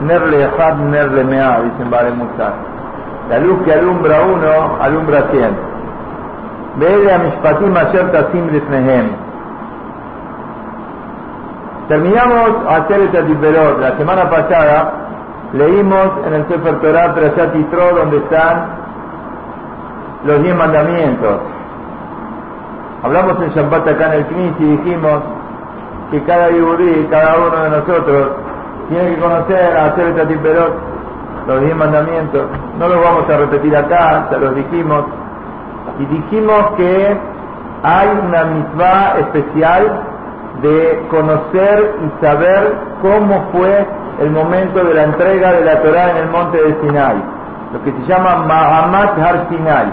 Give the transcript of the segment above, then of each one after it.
ner lejad, ner lemea, dicen Vale Musa. La luz que alumbra uno, alumbra cien. Vele a mishpatim asher tasim lifnehem. Terminamos hacer el Tatiperot. La semana pasada leímos en el Sefer Torah Perashat Yitro donde están los diez mandamientos. Hablamos en Shabbat acá en el Knis y dijimos que cada yudí, cada uno de nosotros, tiene que conocer, hacer el Tatiperot, los diez mandamientos. No los vamos a repetir acá, ya los dijimos. Y dijimos que hay una mitzvah especial de conocer y saber cómo fue el momento de la entrega de la Torah en el monte de Sinai, lo que se llama Mahamat Har Sinai.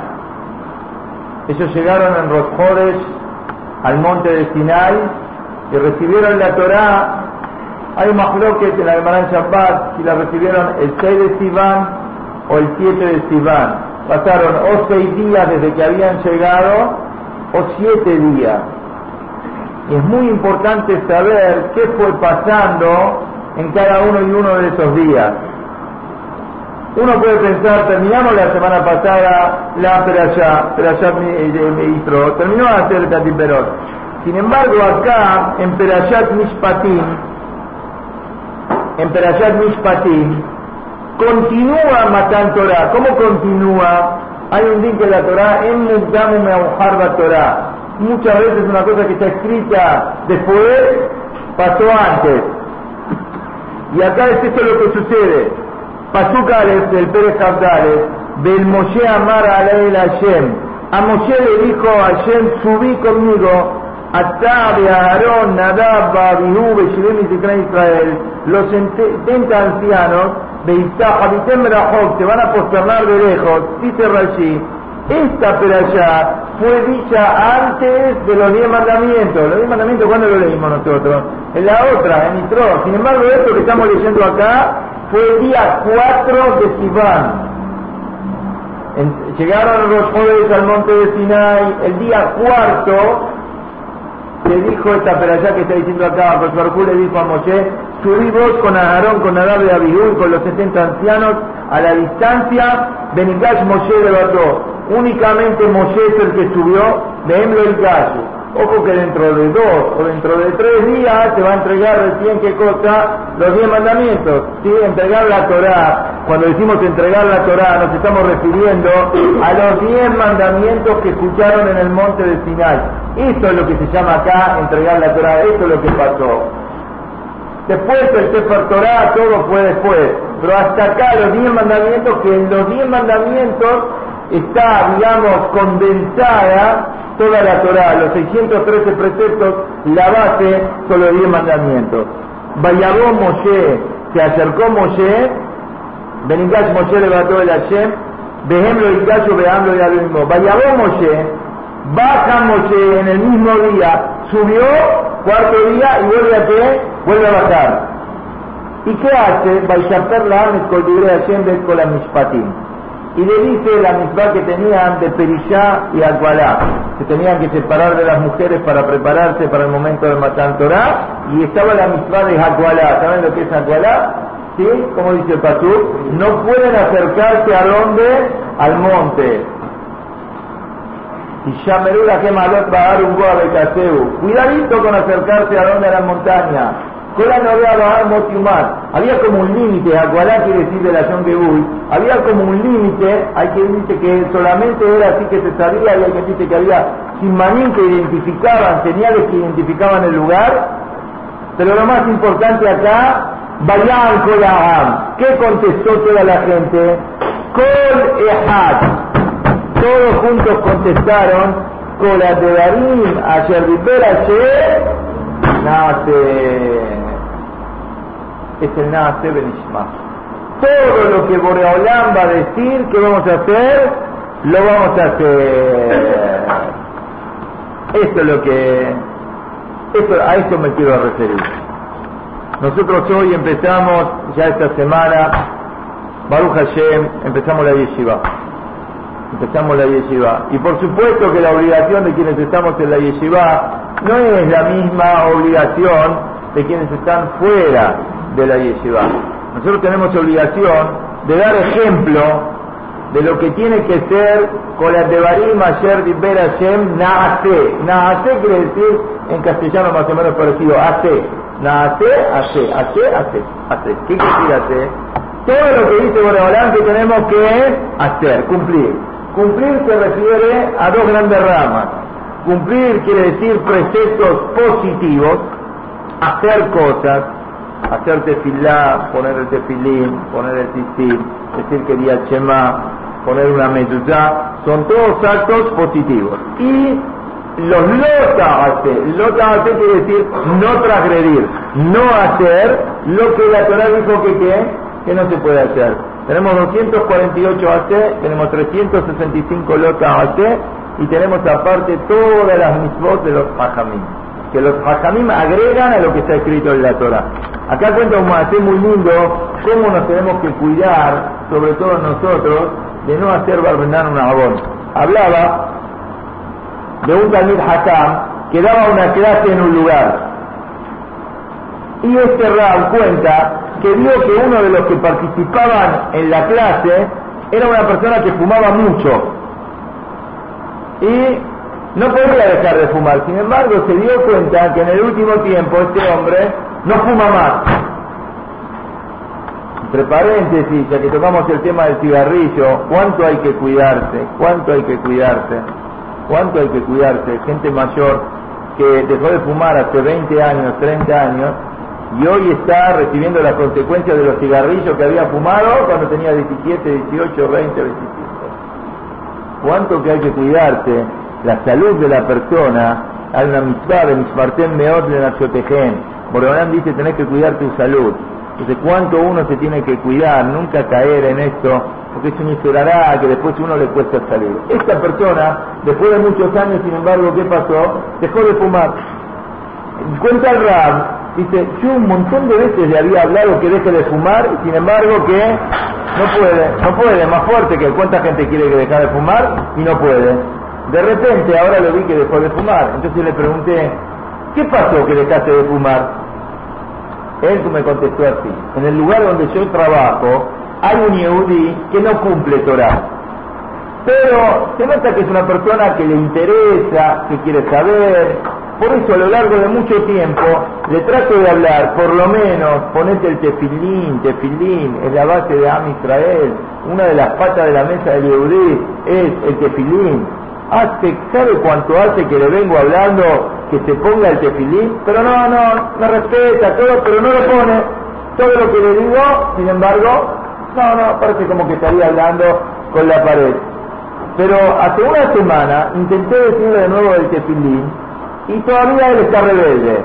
Ellos llegaron en Rosjodes al monte de Sinai y recibieron la Torah. Hay mahloket en la Gemara Shabbat si la recibieron el 6 de Sivan o el 7 de Sivan. Pasaron o seis días desde que habían llegado o siete días es muy importante saber qué fue pasando en cada uno y uno de esos días. Uno puede pensar, terminamos la semana pasada la Perashá, Perashá Ministro, terminó de hacer el. Sin embargo, acá, en Perashat Mishpatim, en Perashat Mishpatim, continúa Matan Torah. ¿Cómo continúa? Hay un día que la Torah, en Mudam Meuharba Torah muchas veces una cosa que está escrita después pasó antes. Y acá es esto lo que sucede. Pasúcales del Pérez Cabdales, del Moshe Amar a Hashem. A Moshe le dijo a Hashem, subí conmigo, Atabe, Aarón, Nadab, Abihu, Beshirem y Israel, los 70 ancianos de Isaac, Abitem te van a posternar de lejos, dice Rashi, esta perashá fue dicha antes de los diez mandamientos. Los diez mandamientos, ¿cuándo lo leímos nosotros? En la otra, en Nitro. Sin embargo, esto que estamos leyendo acá fue el día 4 de Sivan. llegaron los jóvenes al monte de Sinai el día cuarto le dijo esta perashá que está diciendo acá, Josué le dijo a Moshe, subí vos con Aarón, con Nadab de Abihú con los 70 ancianos a la distancia, Benigash Moshe levantó. Únicamente Moshe es el que subió de Emlo el gallo. Ojo que dentro de dos o dentro de tres días se va a entregar recién qué cosa, los diez mandamientos. ¿sí? Entregar la Torah. Cuando decimos entregar la Torah nos estamos refiriendo a los diez mandamientos que escucharon en el monte de Sinai. Esto es lo que se llama acá entregar la Torah, esto es lo que pasó. Después el Sefer Torah, todo fue después. Pero hasta acá los diez mandamientos, que en los diez mandamientos está, digamos, condensada toda la Torah, los 613 preceptos, la base son los 10 mandamientos. Vayabó Moshe, se acercó Moshe, Beningash Moshe levantó el Hashem, Vejemlo y Gallo veando ya mismo. Vayabó Moshe, baja Moshe en el mismo día, subió, cuarto día y vuelve a qué? Vuelve a bajar. ¿Y qué hace? Vaishaper la Ames Hashem Mishpatim y le dice la misma que tenían de Perishá y Agualá, que tenían que separar de las mujeres para prepararse para el momento de Matan Torah, y estaba la misma de Agualá, ¿saben lo que es Agualá? ¿Sí? Como dice el Pasú, no pueden acercarse a dónde? Al monte. Y Shamerula que malot va a dar un de Cuidadito con acercarse a dónde? A la montaña con la novedad Había como un límite, Agualá quiere decir de la Gebul, había como un límite, hay quien dice que solamente era así que se sabía, y hay quien dice que había simanín que identificaban, señales que identificaban el lugar, pero lo más importante acá, Bayan Kolaham, ¿qué contestó toda la gente? Kol Ehad, todos juntos contestaron, Kolatedarim, Ayer Vipera, nace es el nace Benishma. Todo lo que Boreolán va a decir que vamos a hacer, lo vamos a hacer. Esto es lo que, esto, a esto me quiero referir. Nosotros hoy empezamos, ya esta semana, Baruch Hashem, empezamos la yeshiva. Empezamos la yeshiva. Y por supuesto que la obligación de quienes estamos en la yeshiva no es la misma obligación de quienes están fuera de la yeshiva. nosotros tenemos obligación de dar ejemplo de lo que tiene que ser con la Devarim Asher Diber Hashem Naase. Naase quiere decir en castellano más o menos parecido, hace. Naase, hace, hace, hace, hace. ¿Qué quiere decir hace? Todo lo que dice Boreolán que tenemos que hacer, cumplir. Cumplir se refiere a dos grandes ramas. Cumplir quiere decir preceptos positivos, hacer cosas, hacer tefilá, poner el tefilín, poner el tisil, decir que día chema, poner una mezuzá, son todos actos positivos. Y los lota hace, lota hace quiere decir no transgredir, no hacer lo que la Torah dijo que qué, que no se puede hacer. Tenemos 248 AC, tenemos 365 lota AC y tenemos aparte todas las mismos de los hajamim, que los hajamim agregan a lo que está escrito en la Torah. Acá cuenta un maté muy lindo cómo nos tenemos que cuidar, sobre todo nosotros, de no hacer barbenar un abón. Hablaba de un Talmud Hakam que daba una clase en un lugar. Y este Rab cuenta que vio que uno de los que participaban en la clase era una persona que fumaba mucho. Y no podía dejar de fumar. Sin embargo, se dio cuenta que en el último tiempo este hombre no fuma más. Entre paréntesis, ya que tocamos el tema del cigarrillo, ¿cuánto hay que cuidarse? ¿Cuánto hay que cuidarse? ¿Cuánto hay que cuidarse? Gente mayor que dejó de fumar hace 20 años, 30 años, y hoy está recibiendo las consecuencias de los cigarrillos que había fumado cuando tenía 17, 18, 20, 25. ¿Cuánto que hay que cuidarse? La salud de la persona, hay una mitzvah de Mishmarten Meot de Nachotejen. Borolán dice tenés que cuidar tu salud. Entonces, ¿cuánto uno se tiene que cuidar? Nunca caer en esto, porque es un esperará que después uno le cuesta salir. Esta persona, después de muchos años, sin embargo, ¿qué pasó? Dejó de fumar. Cuenta el Rab, dice, yo un montón de veces le había hablado que deje de fumar, y sin embargo que no puede, no puede, más fuerte que cuánta gente quiere que deje de fumar y no puede. De repente ahora lo vi que dejó de fumar. Entonces le pregunté, ¿qué pasó que dejaste de fumar? Él me contestó así, en el lugar donde yo trabajo hay un Yehudi que no cumple Torah. Pero se nota que es una persona que le interesa, que quiere saber. Por eso a lo largo de mucho tiempo le trato de hablar, por lo menos, ponete el tefilín, tefilín, es la base de Am Israel. Una de las patas de la mesa del Yehudi es el tefilín. Hace, ¿sabe cuánto hace que le vengo hablando que se ponga el tefilín? Pero no, no, me respeta todo, pero no lo pone. Todo lo que le digo, sin embargo, no, no, parece como que estaría hablando con la pared. Pero hace una semana intenté decirle de nuevo el tefilín y todavía él está rebelde.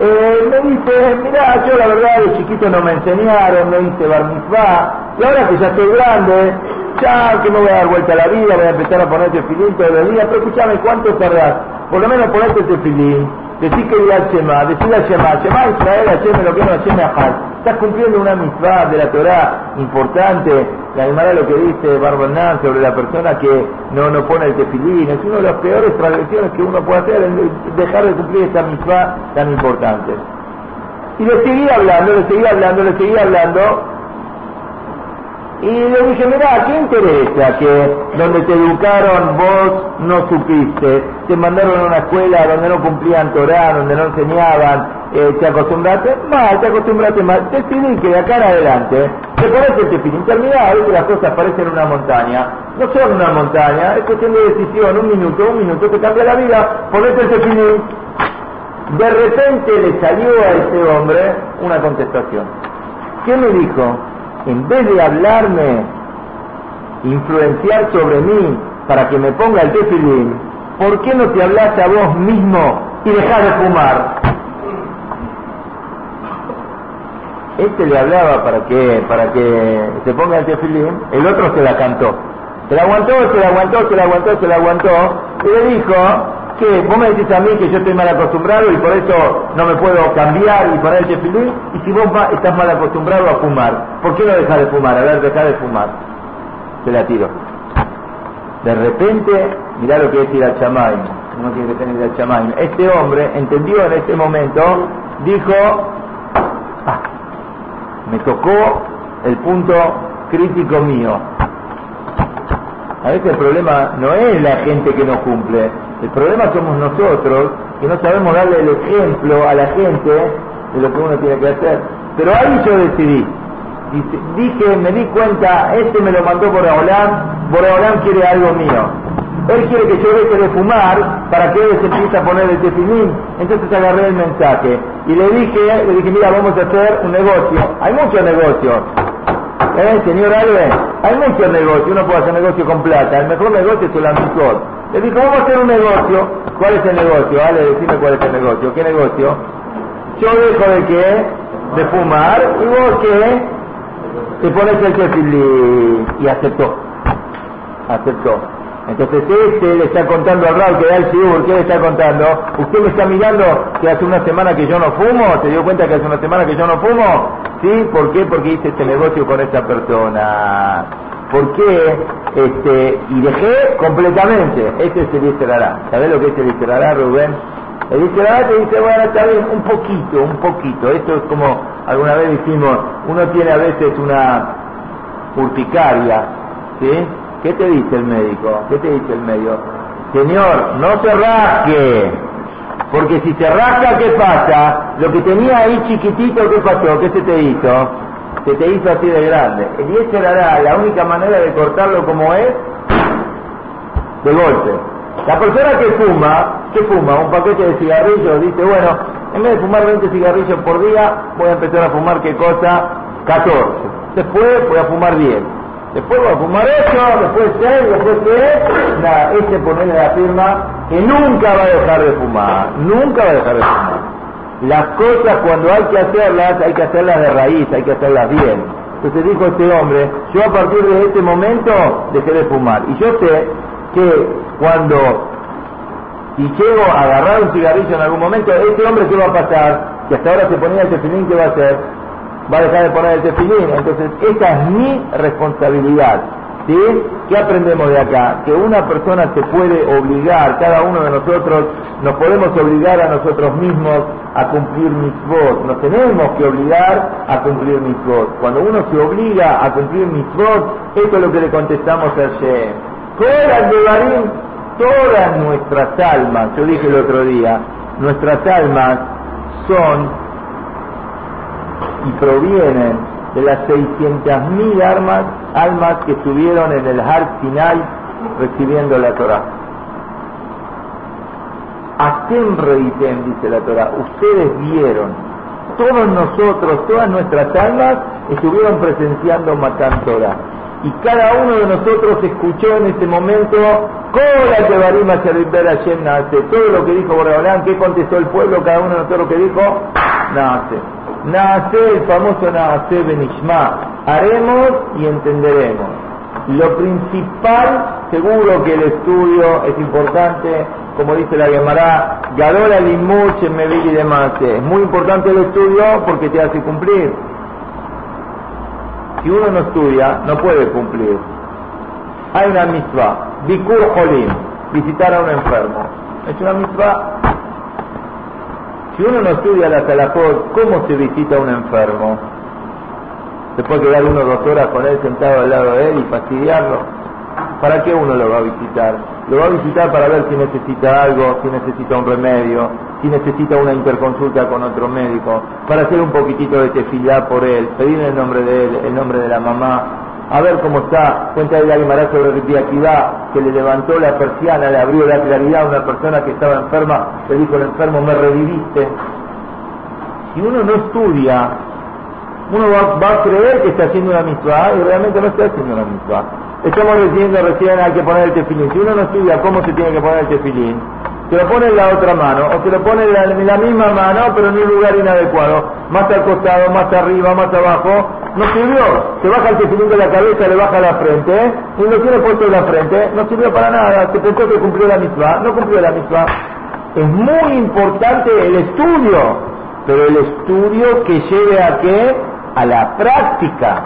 Eh, me dice, mira, yo la verdad de chiquito no me enseñaron, me hice bar y ahora que ya estoy grande, ya que me voy a dar vuelta a la vida, voy a empezar a poner tefilín todos los días, pero escúchame, ¿cuánto tardás? Por lo menos ponerte tefilín, decir que diga Shema, decir a Shema, Shema Israel, Hashem lo que no Hashem Ahad. Estás cumpliendo una mitzvah de la Torah importante, la Gemara lo que dice Barbanán sobre la persona que no, no pone el tefilín, es una de las peores transgresiones que uno puede hacer, dejar de cumplir esta mitzvah tan importante. Y le seguía hablando, le seguía hablando, le seguía hablando, y le dije, mira, ¿qué interesa que donde te educaron vos no supiste? Te mandaron a una escuela donde no cumplían Torah, donde no enseñaban, eh, te acostumbraste mal, te acostumbraste mal. Decidí que de acá en adelante te pones el tefilín. Terminado, que las cosas parecen una montaña. No son una montaña, es cuestión de decisión, un minuto, un minuto te cambia la vida, ponete el tefilín. De repente le salió a ese hombre una contestación. ¿Qué me dijo? En vez de hablarme, influenciar sobre mí para que me ponga el tefilín, ¿por qué no te hablas a vos mismo y dejas de fumar? Este le hablaba para que, para que se ponga el tefilín, el otro se la cantó. Se la aguantó, se la aguantó, se la aguantó, se la aguantó, y le dijo, que vos me decís a mí que yo estoy mal acostumbrado y por eso no me puedo cambiar y poner el tefilín, y si vos estás mal acostumbrado a fumar, ¿por qué no dejas de fumar? A ver, deja de fumar. Se la tiro. De repente, mirá lo que es ir al chamay, uno tiene que tener ir al. Este hombre entendió en este momento, dijo, ah, me tocó el punto crítico mío. A veces el problema no es la gente que no cumple, el problema somos nosotros que no sabemos darle el ejemplo a la gente de lo que uno tiene que hacer. Pero ahí yo decidí, dije, me di cuenta, este me lo mandó Boreolán, Boreolán quiere algo mío. Él quiere que yo deje de fumar para que él se empiece a poner el tefilín. Entonces agarré el mensaje y le dije, le dije, mira, vamos a hacer un negocio. Hay muchos negocios. ¿Eh, señor Alves? Hay muchos negocios. Uno puede hacer negocio con plata. El mejor negocio es el amistad. Le dije, vamos a hacer un negocio. ¿Cuál es el negocio? Ale, decime cuál es el negocio. ¿Qué negocio? Yo dejo de qué? De fumar. ¿Y vos qué? Te pones el. Y aceptó. Aceptó. Entonces este le está contando al Raúl que da el Sigur, ¿qué le está contando? ¿Usted me está mirando que hace una semana que yo no fumo? ¿Se dio cuenta que hace una semana que yo no fumo? ¿Sí? ¿Por qué? Porque hice este negocio con esta persona. ¿Por qué? Este, y dejé completamente. Este es el Iserará. ¿Sabés lo que es el Iserará, Rubén? El Iserará te dice, bueno, está bien, un poquito, un poquito. Esto es como alguna vez dijimos, uno tiene a veces una urticaria, ¿sí? ¿Qué te dice el médico? ¿Qué te dice el médico? Señor, no se rasque. Porque si se rasca, ¿qué pasa? Lo que tenía ahí chiquitito, ¿qué pasó? ¿Qué se te hizo? Se te hizo así de grande. Y ese era la única manera de cortarlo como es, de golpe. La persona que fuma, ¿qué fuma? Un paquete de cigarrillos, dice, bueno, en vez de fumar 20 cigarrillos por día, voy a empezar a fumar, ¿qué cosa? 14. Después voy a fumar 10 Después va a fumar eso, después seis, después qué, nada, ese ponerle la firma que nunca va a dejar de fumar, nunca va a dejar de fumar. Las cosas cuando hay que hacerlas, hay que hacerlas de raíz, hay que hacerlas bien. Entonces dijo este hombre, yo a partir de este momento dejé de fumar. Y yo sé que cuando, si llego a agarrar un cigarrillo en algún momento, este hombre qué va a pasar, que hasta ahora se ponía el tefilín, ¿qué va a hacer? va a dejar de poner el tefilín. Entonces, esa es mi responsabilidad. ¿Sí? ¿Qué aprendemos de acá? Que una persona se puede obligar, cada uno de nosotros nos podemos obligar a nosotros mismos a cumplir mis votos. Nos tenemos que obligar a cumplir mis votos. Cuando uno se obliga a cumplir mis votos, esto es lo que le contestamos ayer. Todas de todas nuestras almas, yo dije el otro día, nuestras almas son y provienen de las 600.000 armas, almas que estuvieron en el Har Sinai recibiendo la Torah. Atem reitem, dice la Torah, ustedes vieron, todos nosotros, todas nuestras almas estuvieron presenciando Matan Torah. Y cada uno de nosotros escuchó en ese momento, Cola que Barima Hashem nace, todo lo que dijo Borabolán, ¿qué contestó el pueblo? Cada uno de nosotros lo que dijo, nace. Nace, el famoso Nace Benishma. Haremos y entenderemos. Lo principal, seguro que el estudio es importante, como dice la Gemara, Gadola Limuch en y demás. Es muy importante el estudio porque te hace cumplir. Si uno no estudia, no puede cumplir. Hay una misma, Bikur Jolim, visitar a un enfermo. Es una misma si uno no estudia la talajot, ¿cómo se visita a un enfermo? ¿Se puede quedar uno dos horas con él sentado al lado de él y fastidiarlo? ¿Para qué uno lo va a visitar? Lo va a visitar para ver si necesita algo, si necesita un remedio, si necesita una interconsulta con otro médico, para hacer un poquitito de tefilá por él, pedir el nombre de él, el nombre de la mamá, a ver cómo está, cuenta de la Guimara sobre Ripiaquidá, que le levantó la persiana, le abrió la claridad a una persona que estaba enferma, le dijo el enfermo, me reviviste. Si uno no estudia, uno va, a creer que está haciendo una mitzvah y realmente no está haciendo una mitzvah. Estamos diciendo recién hay que poner el tefilín. Si uno no estudia cómo se tiene que poner el tefilín, se lo pone en la otra mano, o se lo pone en la, misma mano, pero en un lugar inadecuado, más al costado, más arriba, más abajo, no sirvió. Se baja el tefilín de la cabeza, le baja la frente, y lo tiene puesto en la frente, no sirvió para nada, se pensó que cumplió la misma, no cumplió la misma. Es muy importante el estudio, pero el estudio que lleve a qué? A la práctica,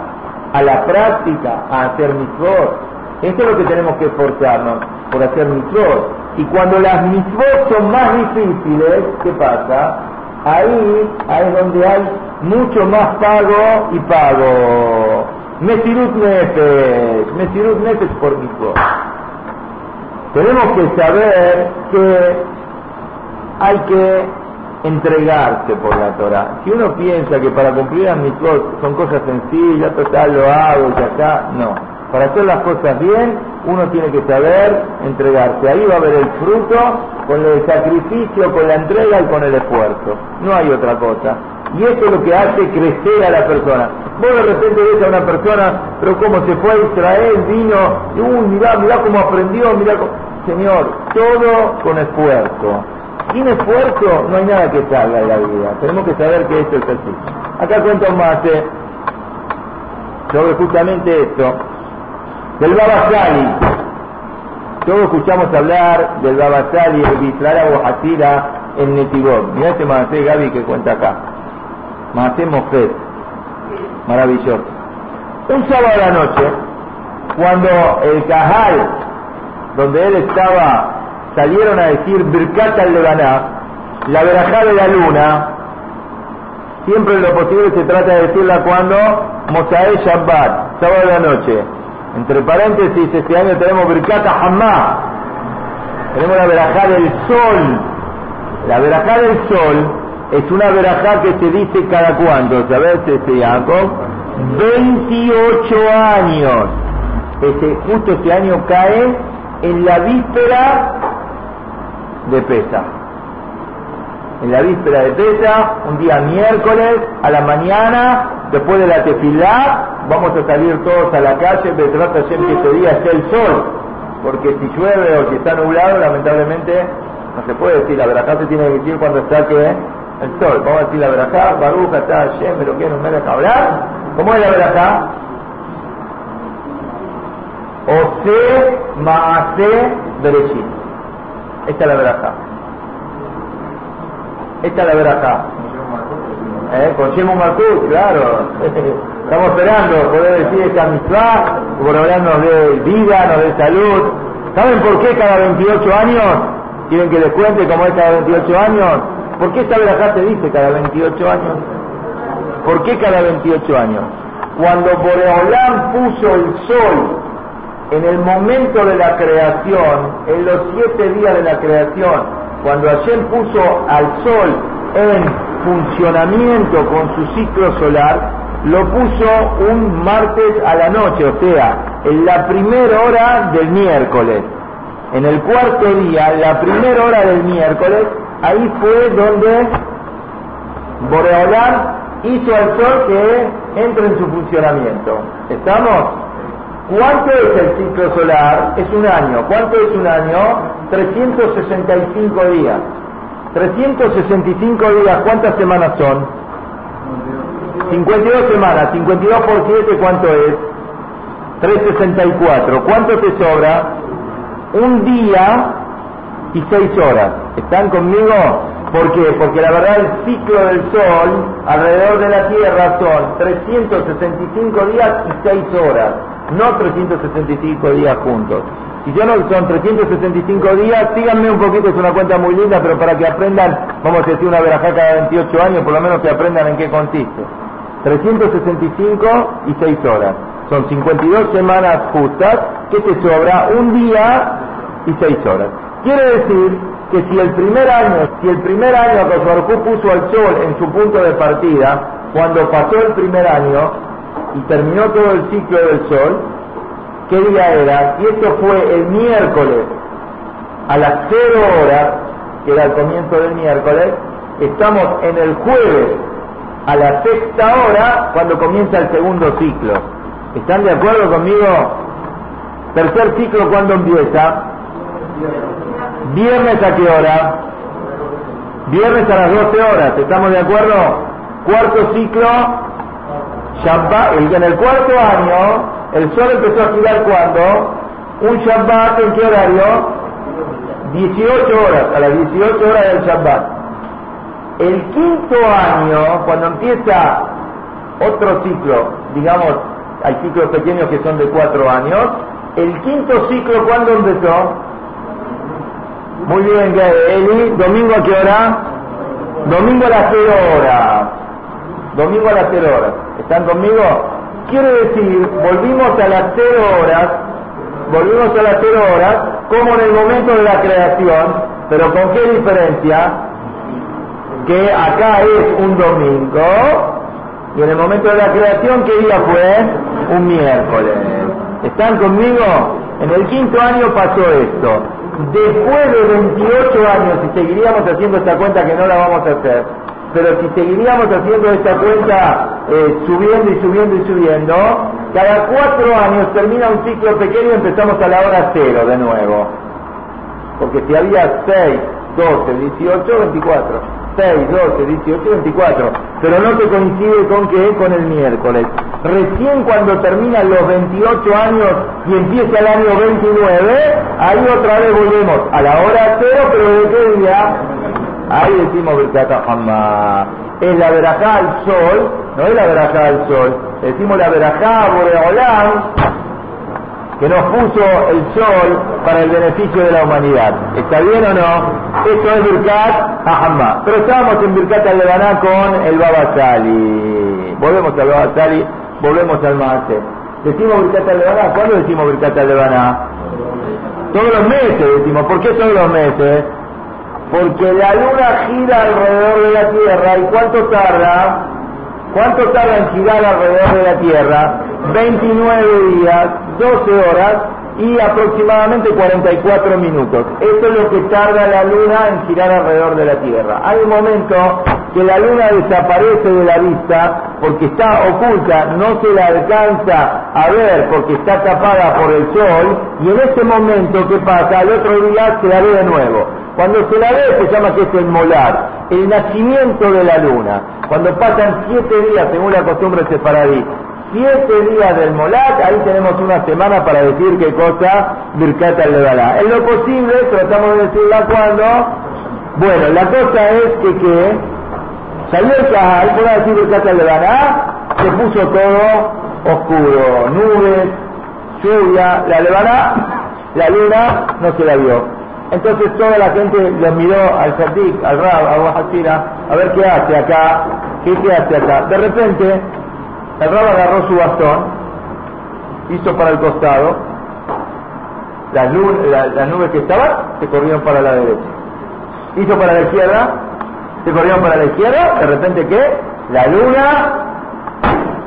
a la práctica, a hacer mitzvot. Esto es lo que tenemos que esforzarnos, por hacer mitzvot. Y cuando las mitzvot son más difíciles, ¿qué pasa? Ahí, ahí es donde hay mucho más pago y pago. Mesirut Nefesh, Mesirut Nefesh por mitzvot. Tenemos que saber que hay que entregarse por la Torah. Si uno piensa que para cumplir las mitzvot son cosas sencillas, total lo hago y acá, no. Para hacer las cosas bien, uno tiene que saber entregarse. Ahí va a haber el fruto con el sacrificio, con la entrega y con el esfuerzo. No hay otra cosa. Y eso es lo que hace crecer a la persona. Vos de repente ves a una persona, pero cómo se fue a Israel, vino, y uy, mirá, mirá cómo aprendió, mirá cómo... Señor, todo con esfuerzo. Sin esfuerzo no hay nada que salga de la vida. Tenemos que saber que esto es así. Acá cuento más eh, sobre justamente esto del Baba Sali. Todos escuchamos hablar del Baba Sali, el Bislara o en Netivot. Mirá este Maasé Gaby que cuenta acá. Maasé Mofet. Maravilloso. Un sábado a la noche, cuando el Cajal, donde él estaba, salieron a decir Birkat al Lebaná, la verajá de la luna, siempre lo posible se trata de decirla cuando Mosae Shabbat, sábado a la noche. Entre paréntesis, este año tenemos Birkata Hamá. Tenemos la verajá del sol. La verajá del sol es una verajá que se dice cada cuánto, ¿sabes, este Jacob? 28 años. Este, justo este año cae en la víspera de Pesa. En la víspera de Pesa, un día miércoles, a la mañana, después de la tefilá, vamos a salir todos a la calle, pero trata que este día esté el sol, porque si llueve o si está nublado, lamentablemente no se puede decir, la verajá se tiene que decir cuando está que el sol. Vamos a decir la verajá, baruja, está Hashem, pero que no me deja hablar. ¿Cómo es la verajá? Ose Maase Bereshit. Esta es la verajá. Esta es la verajá. ¿Eh? Con Shemu Malkut, claro. Estamos esperando poder decir esta mitzvah, por ahora nos dé vida, nos dé salud. ¿Saben por qué cada 28 años? ¿Quieren que les cuente cómo es cada 28 años? ¿Por qué esta verajá se dice cada 28 años? ¿Por qué cada 28 años? Cuando Boreolán puso el sol en el momento de la creación, en los siete días de la creación, cuando Hashem puso al sol en funcionamiento con su ciclo solar, lo puso un martes a la noche, o sea, en la primera hora del miércoles. En el cuarto día, la primera hora del miércoles, ahí fue donde Boreolán hizo al sol que entre en su funcionamiento. ¿Estamos? ¿Cuánto es el ciclo solar? Es un año. ¿Cuánto es un año? 365 días. 365 días, ¿cuántas semanas son? 52 semanas, 52 por 7, ¿cuánto es? 364. ¿Cuánto te sobra? Un día y 6 horas. ¿Están conmigo? ¿Por qué? Porque la verdad el ciclo del Sol alrededor de la Tierra son 365 días y 6 horas, no 365 días juntos. Si ya no son 365 días, síganme un poquito, es una cuenta muy linda, pero para que aprendan, vamos a decir una verajá cada 28 años, por lo menos que aprendan en qué consiste. 365 y 6 horas. Son 52 semanas justas que te sobra un día y 6 horas. Quiere decir que si el primer año, si el primer año que puso al sol en su punto de partida, cuando pasó el primer año y terminó todo el ciclo del sol, ¿qué día era? Y esto fue el miércoles a las 0 horas, que era el comienzo del miércoles, estamos en el jueves a la sexta hora cuando comienza el segundo ciclo. ¿Están de acuerdo conmigo? Tercer ciclo, ¿cuándo empieza? Viernes a qué hora? Viernes a las 12 horas, ¿estamos de acuerdo? Cuarto ciclo, Shabbat, en el cuarto año, el sol empezó a girar cuando? Un Shabbat, ¿en qué horario? 18 horas, a las 18 horas del Shabbat. El quinto año, cuando empieza otro ciclo, digamos, hay ciclos pequeños que son de cuatro años, el quinto ciclo, ¿cuándo empezó? Muy bien, Eli, ¿domingo a qué hora? Domingo a las cero horas. domingo a las 0 horas. ¿Están conmigo? Quiere decir, volvimos a las 0 horas, volvimos a las 0 horas, como en el momento de la creación, pero ¿con qué diferencia? Que acá es un domingo, y en el momento de la creación, ¿qué día fue? Un miércoles. ¿Están conmigo? En el quinto año pasó esto. Después de 28 años, si seguiríamos haciendo esta cuenta que no la vamos a hacer, pero si seguiríamos haciendo esta cuenta eh, subiendo y subiendo y subiendo, cada cuatro años termina un ciclo pequeño y empezamos a la hora cero de nuevo. Porque si había 6, 12, 18, 24. 6, 12, 18, 24. Pero no se coincide con qué? Con el miércoles. Recién cuando terminan los 28 años y empieza el año 29, ahí otra vez volvemos a la hora cero, pero ¿de qué día? Ahí decimos Birkata Hamma. Es la verajá al sol, no es la verajá al sol. Decimos la verajá Boreolam, que nos puso el sol para el beneficio de la humanidad. ¿Está bien o no? Esto es Birkat Hamma. Pero estábamos en Birkat al con el Baba Sali. Volvemos al Baba Sali, volvemos al Maase. ¿Decimos Birkat al ¿Cuándo decimos Birkat al Todos los meses decimos. ¿Por qué todos los meses? Porque la luna gira alrededor de la Tierra. ¿Y cuánto tarda? ¿Cuánto tarda en girar alrededor de la Tierra? 29 días, 12 horas y aproximadamente 44 minutos. Eso es lo que tarda la luna en girar alrededor de la Tierra. Hay un momento que la luna desaparece de la vista porque está oculta, no se la alcanza a ver porque está tapada por el sol y en ese momento, ¿qué pasa? Al otro día se la ve de nuevo. Cuando se la ve se llama que es el molar, el nacimiento de la luna. Cuando pasan siete días, según la costumbre sefaradí, siete días del molar, ahí tenemos una semana para decir qué cosa Birkat al En lo posible, tratamos de decirla cuando. Bueno, la cosa es que, que salió el Cajal, por decir Birkat al se puso todo oscuro, nubes, lluvia, la Levaná, la luna no se la vio. Entonces toda la gente lo miró al Sadiq, al Rab, a Wahashira, a ver qué hace acá, qué, hace acá. De repente, el Rab agarró su bastón, hizo para el costado, las, nubes que estaban se corrieron para la derecha. Hizo para la izquierda, se corrieron para la izquierda, de repente ¿qué? La luna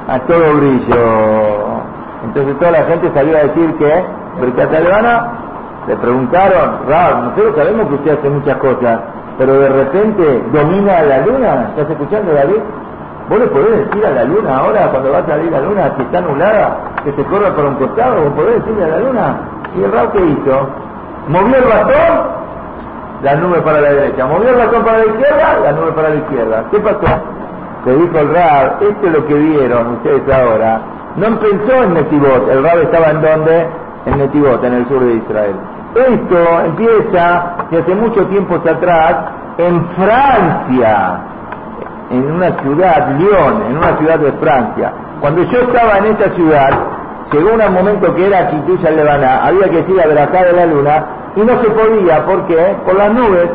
a todo brillo. Entonces toda la gente salió a decir que Bricata Albana le preguntaron, Rab, nosotros sabemos que usted hace muchas cosas, pero de repente domina la luna. ¿Estás escuchando, David? ¿Vos le podés decir a la luna ahora, cuando va a salir la luna, que está anulada, que se corra por un costado? ¿Vos podés decirle a la luna? ¿Y el Rab qué hizo? ¿Movió el bastón? La nube para la derecha. ¿Movió el bastón para la izquierda? La nube para la izquierda. ¿Qué pasó? Se dijo el Rab, esto es lo que vieron ustedes ahora. No pensó en Netibot. El Rab estaba en donde? En Netibot, en el sur de Israel. Esto empieza desde mucho tiempo atrás en Francia, en una ciudad, Lyon, en una ciudad de Francia. Cuando yo estaba en esa ciudad, llegó un momento que era Quituya Levana, había que ir a ver acá de la luna, y no se podía, ¿por qué? Por las nubes.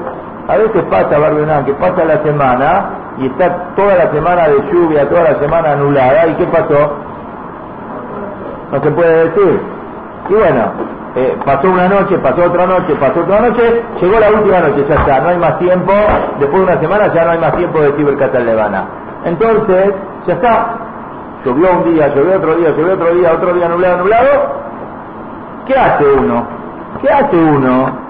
A veces pasa, Barbenán, que pasa la semana y está toda la semana de lluvia, toda la semana anulada, ¿y qué pasó? No se puede decir. Y bueno, eh, pasó una noche, pasó otra noche, pasó otra noche, llegó la última noche, ya está, no hay más tiempo, después de una semana ya no hay más tiempo de cibercatal Levana. Entonces, ya está, llovió un día, llovió otro día, llovió otro día, otro día nublado, nublado, ¿qué hace uno? ¿Qué hace uno?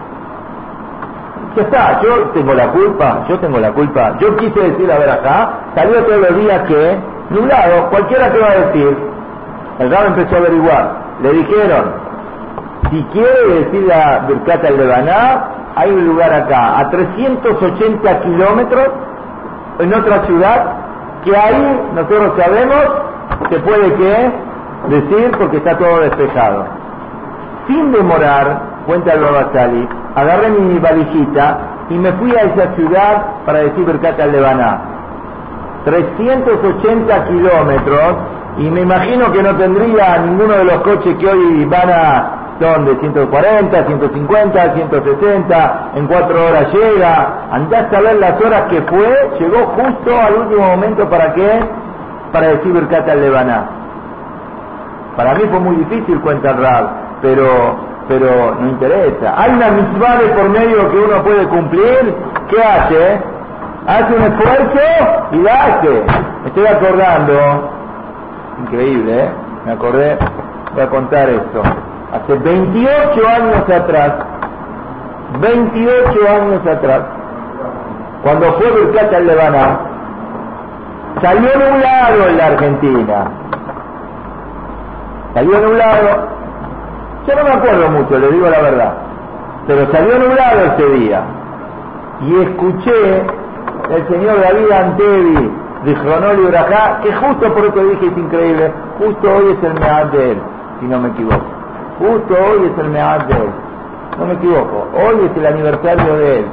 Ya está, yo tengo la culpa, yo tengo la culpa. Yo quise decir, a ver acá, salió todos los días que, nublado, cualquiera te va a decir. El rabo empezó a averiguar. Le dijeron, si quiere decir la Birkat al hay un lugar acá, a 380 kilómetros, en otra ciudad, que ahí nosotros sabemos se puede que decir porque está todo despejado. Sin demorar, cuenta el Babasali, agarré mi valijita y me fui a esa ciudad para decir Birkat al 380 kilómetros y me imagino que no tendría ninguno de los coches que hoy van a son de 140, 150, 160, en cuatro horas llega, andás a ver las horas que fue, llegó justo al último momento para que para decir Birkat al Lebaná? Para mí fue muy difícil, cuenta Rab, pero, pero no interesa. Hay una misma de por medio que uno puede cumplir, ¿qué hace? Hace un esfuerzo y la hace. Me estoy acordando, increíble, ¿eh? Me acordé, voy a contar esto. Hace 28 años atrás, 28 años atrás, cuando fue Birkat al Lebaná, salió nublado en la Argentina. Salió nublado. Yo no me acuerdo mucho, le digo la verdad. Pero salió nublado ese día. Y escuché el señor David Antevi de Jronol y Urajá, que justo por eso dije es increíble, justo hoy es el mead de él, si no me equivoco. Justo hoy es el mead de él. No me equivoco. Hoy es el aniversario de él.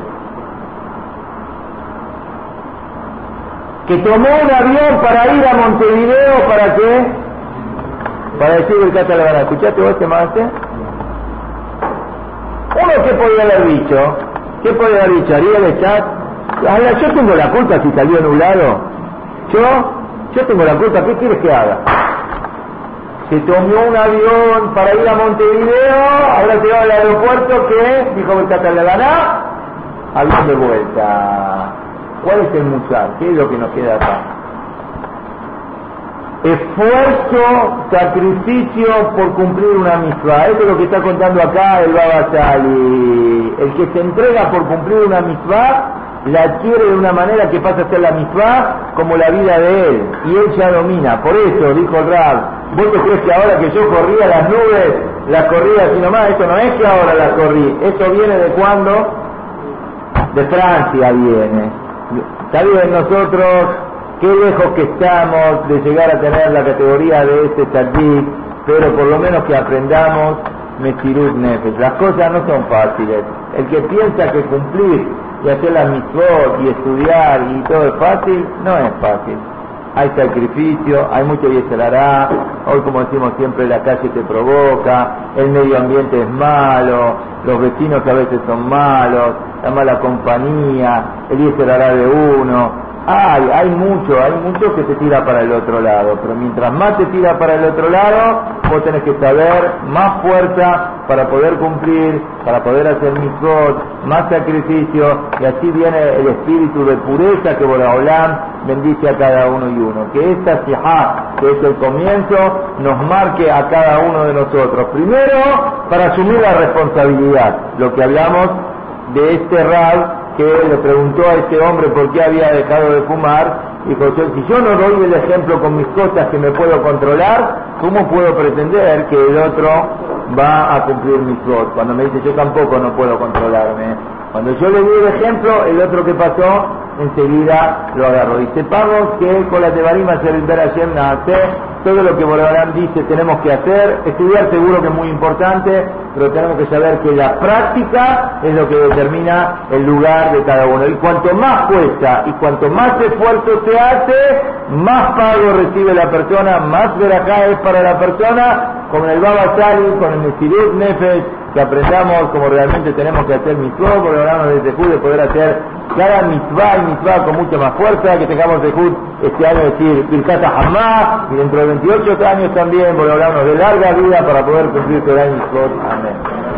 que tomó un avión para ir a Montevideo, ¿para qué? Para decir el catalán. ¿Escuchaste vos este más? Uno, ¿qué podía haber dicho? ¿Qué podía haber dicho? Ariel chat. Ahora, yo tengo la culpa si salió nublado. Yo, yo tengo la culpa. ¿Qué quieres que haga? Se tomó un avión para ir a Montevideo, ahora se va al aeropuerto que, dijo el catalán, avión de vuelta. ¿Cuál es el musar? ¿Qué es lo que nos queda acá? Esfuerzo, sacrificio por cumplir una misma. Eso es lo que está contando acá el Baba Sali. El que se entrega por cumplir una misma la adquiere de una manera que pasa a ser la misma como la vida de él. Y él ya domina. Por eso, dijo el Rab, ¿vos te que ahora que yo corría las nubes, las corría así nomás? Eso no es que ahora las corrí. Eso viene de cuándo? De Francia viene. Está bien nosotros, qué lejos que estamos de llegar a tener la categoría de este tzadik, pero por lo menos que aprendamos Mesirut Nefesh. Las cosas no son fáciles. El que piensa que cumplir y hacer las mitzvot y estudiar y todo es fácil, no es fácil. Hay sacrificio, hay mucho hará. Hoy, como decimos siempre, la calle te provoca, el medio ambiente es malo, los vecinos a veces son malos, la mala compañía, el hará de uno. Hay, hay mucho, hay mucho que se tira para el otro lado, pero mientras más te tira para el otro lado, vos tenés que saber más fuerza para poder cumplir, para poder hacer mitzvot, más sacrificio, y así viene el espíritu de pureza que Boraholam bendice a cada uno y uno. Que esta sijá, que es el comienzo, nos marque a cada uno de nosotros. Primero, para asumir la responsabilidad, lo que hablamos de este Rab que le preguntó a este hombre por qué había dejado de fumar, dijo, si yo no doy el ejemplo con mis cosas que me puedo controlar, ¿cómo puedo pretender que el otro va a cumplir mis cosas? Cuando me dice, yo tampoco no puedo controlarme. Cuando yo le di el ejemplo, el otro que pasó, enseguida lo agarró. Y sepamos que con la Tebarima Hashem nace todo lo que Borobarán dice tenemos que hacer. Estudiar seguro que es muy importante, pero tenemos que saber que la práctica es lo que determina el lugar de cada uno. Y cuanto más cuesta y cuanto más esfuerzo se hace, más pago recibe la persona, más verajá es para la persona, con el Baba Sali, con el Mesirut Nefesh, que aprendamos como realmente tenemos que hacer mitzvah, porque hablamos de Zehut, de poder hacer cada mitzvah y mitzvah con mucha más fuerza, que tengamos Zehut este año decir Pirkata Hamá, y dentro de 28 años también, hablamos de larga vida para poder cumplir todo el año Amén.